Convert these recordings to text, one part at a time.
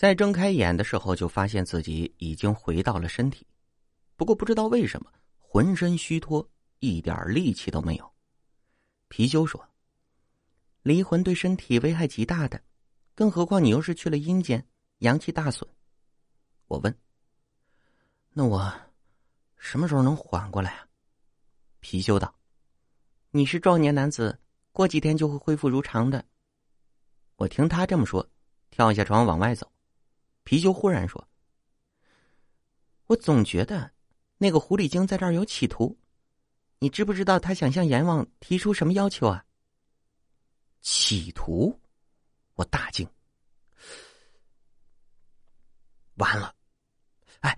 在睁开眼的时候，就发现自己已经回到了身体，不过不知道为什么，浑身虚脱，一点力气都没有。貔貅说：“离魂对身体危害极大的，更何况你又是去了阴间，阳气大损。”我问：“那我什么时候能缓过来啊？”貔貅道：“你是壮年男子，过几天就会恢复如常的。”我听他这么说，跳下床往外走。貔貅忽然说：“我总觉得那个狐狸精在这儿有企图，你知不知道他想向阎王提出什么要求啊？”企图，我大惊。完了，哎，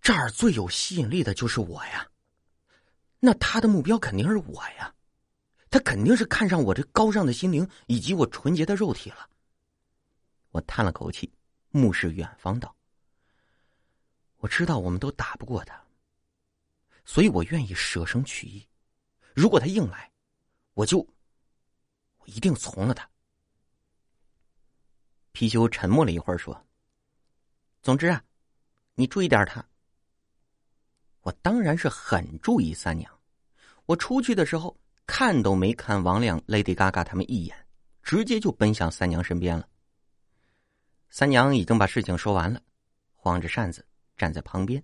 这儿最有吸引力的就是我呀，那他的目标肯定是我呀，他肯定是看上我这高尚的心灵以及我纯洁的肉体了。我叹了口气。目视远方道：“我知道我们都打不过他，所以我愿意舍生取义。如果他硬来，我就我一定从了他。”貔貅沉默了一会儿，说：“总之啊，你注意点他。”我当然是很注意三娘。我出去的时候看都没看王亮、Lady Gaga 他们一眼，直接就奔向三娘身边了。三娘已经把事情说完了，晃着扇子站在旁边。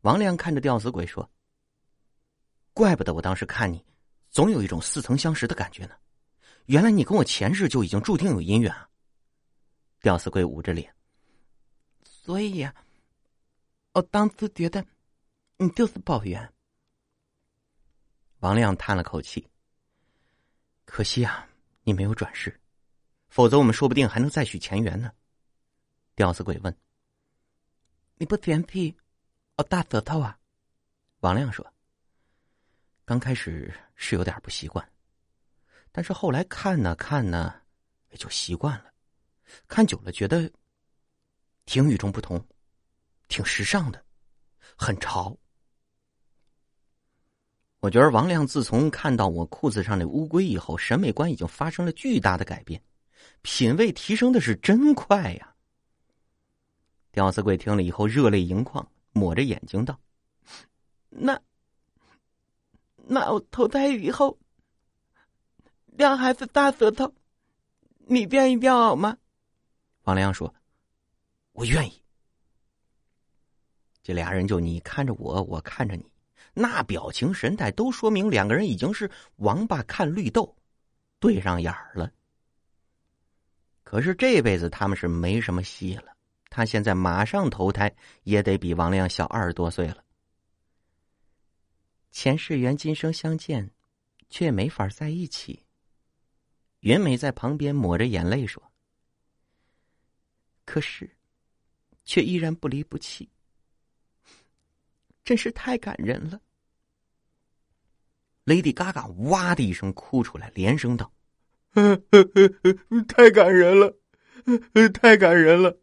王亮看着吊死鬼说：“怪不得我当时看你，总有一种似曾相识的感觉呢。原来你跟我前世就已经注定有姻缘啊！”吊死鬼捂着脸：“所以呀，我当初觉得你就是宝缘。”王亮叹了口气：“可惜啊，你没有转世，否则我们说不定还能再续前缘呢。”吊死鬼问：“你不嫌弃我大舌头啊？”王亮说：“刚开始是有点不习惯，但是后来看呢看呢，也就习惯了。看久了觉得挺与众不同，挺时尚的，很潮。我觉得王亮自从看到我裤子上的乌龟以后，审美观已经发生了巨大的改变，品味提升的是真快呀。”吊死鬼听了以后，热泪盈眶，抹着眼睛道：“那，那我投胎以后，亮还是大舌头，你愿意吊好吗？”王良说：“我愿意。”这俩人就你看着我，我看着你，那表情神态都说明两个人已经是王八看绿豆，对上眼儿了。可是这辈子他们是没什么戏了。他现在马上投胎，也得比王亮小二十多岁了。前世缘，今生相见，却没法在一起。云美在旁边抹着眼泪说：“可是，却依然不离不弃，真是太感人了。”Lady Gaga 哇的一声哭出来，连声道：“太感人了，太感人了。”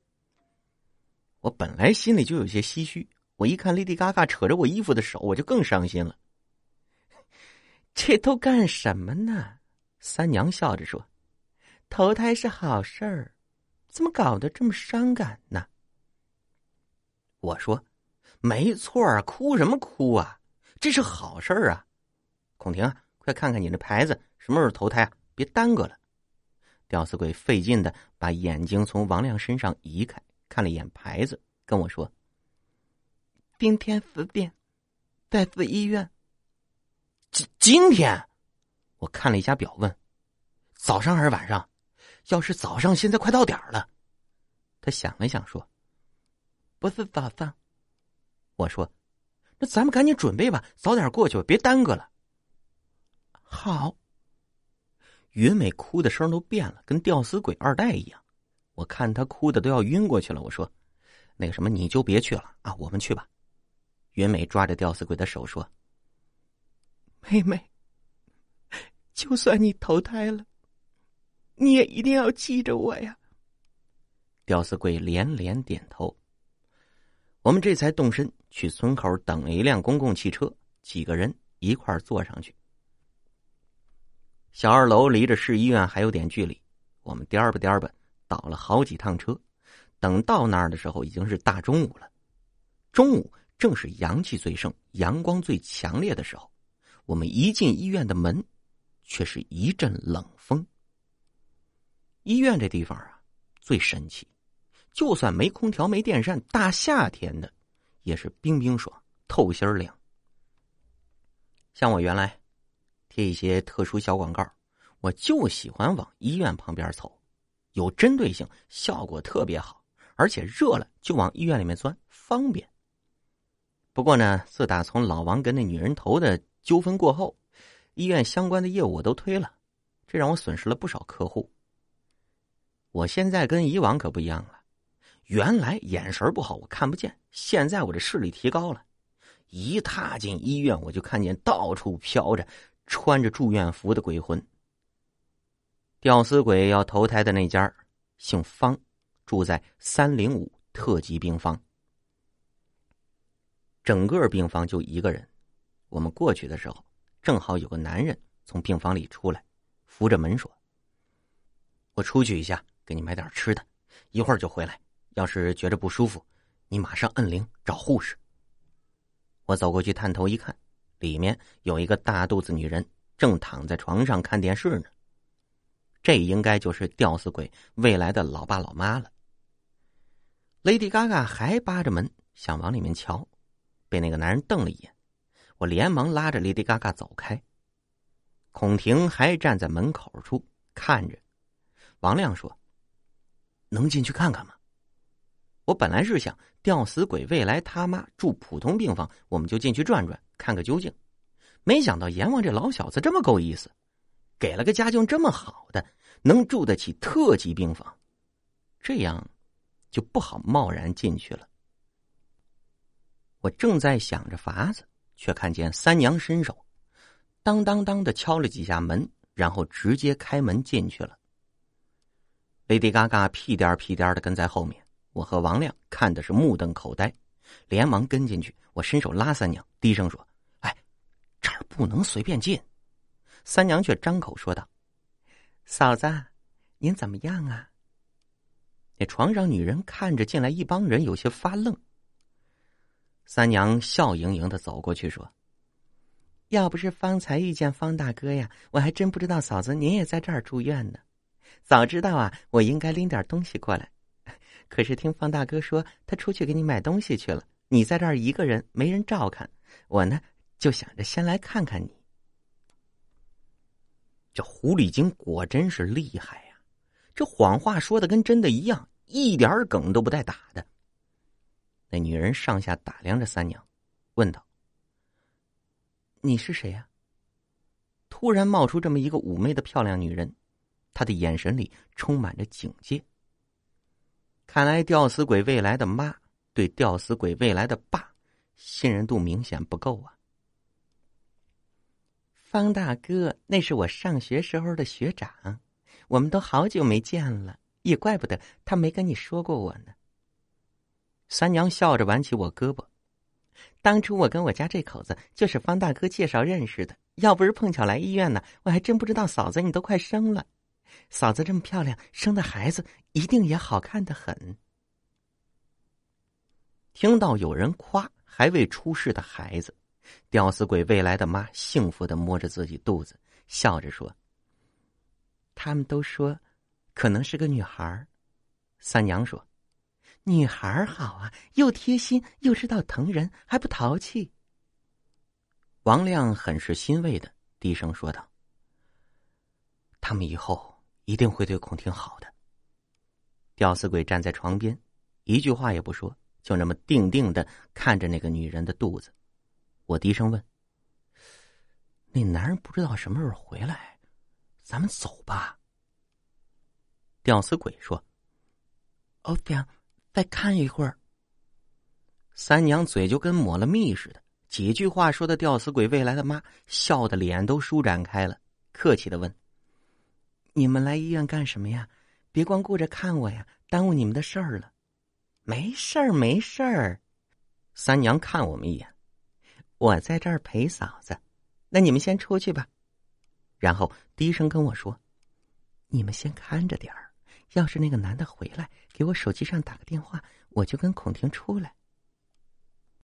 我本来心里就有些唏嘘，我一看 Lady Gaga 扯着我衣服的手，我就更伤心了。这都干什么呢？三娘笑着说：“投胎是好事儿，怎么搞得这么伤感呢？”我说：“没错啊，哭什么哭啊？这是好事儿啊！”孔婷，快看看你的牌子，什么时候投胎啊？别耽搁了。吊死鬼费劲的把眼睛从王亮身上移开。看了一眼牌子，跟我说：“今天十点，在市医院。”今今天，我看了一下表，问：“早上还是晚上？”要是早上，现在快到点儿了。他想了想，说：“不是早上。”我说：“那咱们赶紧准备吧，早点过去吧，别耽搁了。”好。云美哭的声都变了，跟吊死鬼二代一样。我看他哭的都要晕过去了，我说：“那个什么，你就别去了啊，我们去吧。”云美抓着吊死鬼的手说：“妹妹，就算你投胎了，你也一定要记着我呀。”吊死鬼连连点头。我们这才动身去村口等了一辆公共汽车，几个人一块坐上去。小二楼离着市医院还有点距离，我们颠吧颠吧。倒了好几趟车，等到那儿的时候，已经是大中午了。中午正是阳气最盛、阳光最强烈的时候。我们一进医院的门，却是一阵冷风。医院这地方啊，最神奇，就算没空调、没电扇，大夏天的也是冰冰爽、透心凉。像我原来贴一些特殊小广告，我就喜欢往医院旁边凑。有针对性，效果特别好，而且热了就往医院里面钻，方便。不过呢，自打从老王跟那女人头的纠纷过后，医院相关的业务我都推了，这让我损失了不少客户。我现在跟以往可不一样了，原来眼神不好，我看不见，现在我这视力提高了，一踏进医院，我就看见到处飘着穿着住院服的鬼魂。吊死鬼要投胎的那家姓方，住在三零五特级病房。整个病房就一个人。我们过去的时候，正好有个男人从病房里出来，扶着门说：“我出去一下，给你买点吃的，一会儿就回来。要是觉着不舒服，你马上摁铃找护士。”我走过去探头一看，里面有一个大肚子女人正躺在床上看电视呢。这应该就是吊死鬼未来的老爸老妈了。Lady Gaga 还扒着门想往里面瞧，被那个男人瞪了一眼，我连忙拉着 Lady Gaga 走开。孔婷还站在门口处看着。王亮说：“能进去看看吗？”我本来是想吊死鬼未来他妈住普通病房，我们就进去转转看个究竟，没想到阎王这老小子这么够意思。给了个家境这么好的，能住得起特级病房，这样就不好贸然进去了。我正在想着法子，却看见三娘伸手，当当当的敲了几下门，然后直接开门进去了。雷迪嘎嘎屁颠屁颠的跟在后面，我和王亮看的是目瞪口呆，连忙跟进去。我伸手拉三娘，低声说：“哎，这儿不能随便进。”三娘却张口说道：“嫂子，您怎么样啊？”那床上女人看着进来一帮人，有些发愣。三娘笑盈盈的走过去说：“要不是方才遇见方大哥呀，我还真不知道嫂子您也在这儿住院呢。早知道啊，我应该拎点东西过来。可是听方大哥说他出去给你买东西去了，你在这儿一个人没人照看，我呢就想着先来看看你。”这狐狸精果真是厉害呀！这谎话说的跟真的一样，一点梗都不带打的。那女人上下打量着三娘，问道：“你是谁呀？”突然冒出这么一个妩媚的漂亮女人，她的眼神里充满着警戒。看来吊死鬼未来的妈对吊死鬼未来的爸信任度明显不够啊。方大哥，那是我上学时候的学长，我们都好久没见了，也怪不得他没跟你说过我呢。三娘笑着挽起我胳膊，当初我跟我家这口子就是方大哥介绍认识的，要不是碰巧来医院呢，我还真不知道嫂子你都快生了。嫂子这么漂亮，生的孩子一定也好看的很。听到有人夸还未出世的孩子。吊死鬼未来的妈幸福的摸着自己肚子，笑着说：“他们都说，可能是个女孩。”三娘说：“女孩好啊，又贴心又知道疼人，还不淘气。”王亮很是欣慰的低声说道：“他们以后一定会对孔婷好的。”吊死鬼站在床边，一句话也不说，就那么定定的看着那个女人的肚子。我低声问：“那男人不知道什么时候回来，咱们走吧。”吊死鬼说：“哦，娘，再看一会儿。”三娘嘴就跟抹了蜜似的，几句话说的吊死鬼未来的妈笑的脸都舒展开了，客气的问：“你们来医院干什么呀？别光顾着看我呀，耽误你们的事儿了。”“没事儿，没事儿。”三娘看我们一眼。我在这儿陪嫂子，那你们先出去吧。然后低声跟我说：“你们先看着点儿，要是那个男的回来，给我手机上打个电话，我就跟孔婷出来。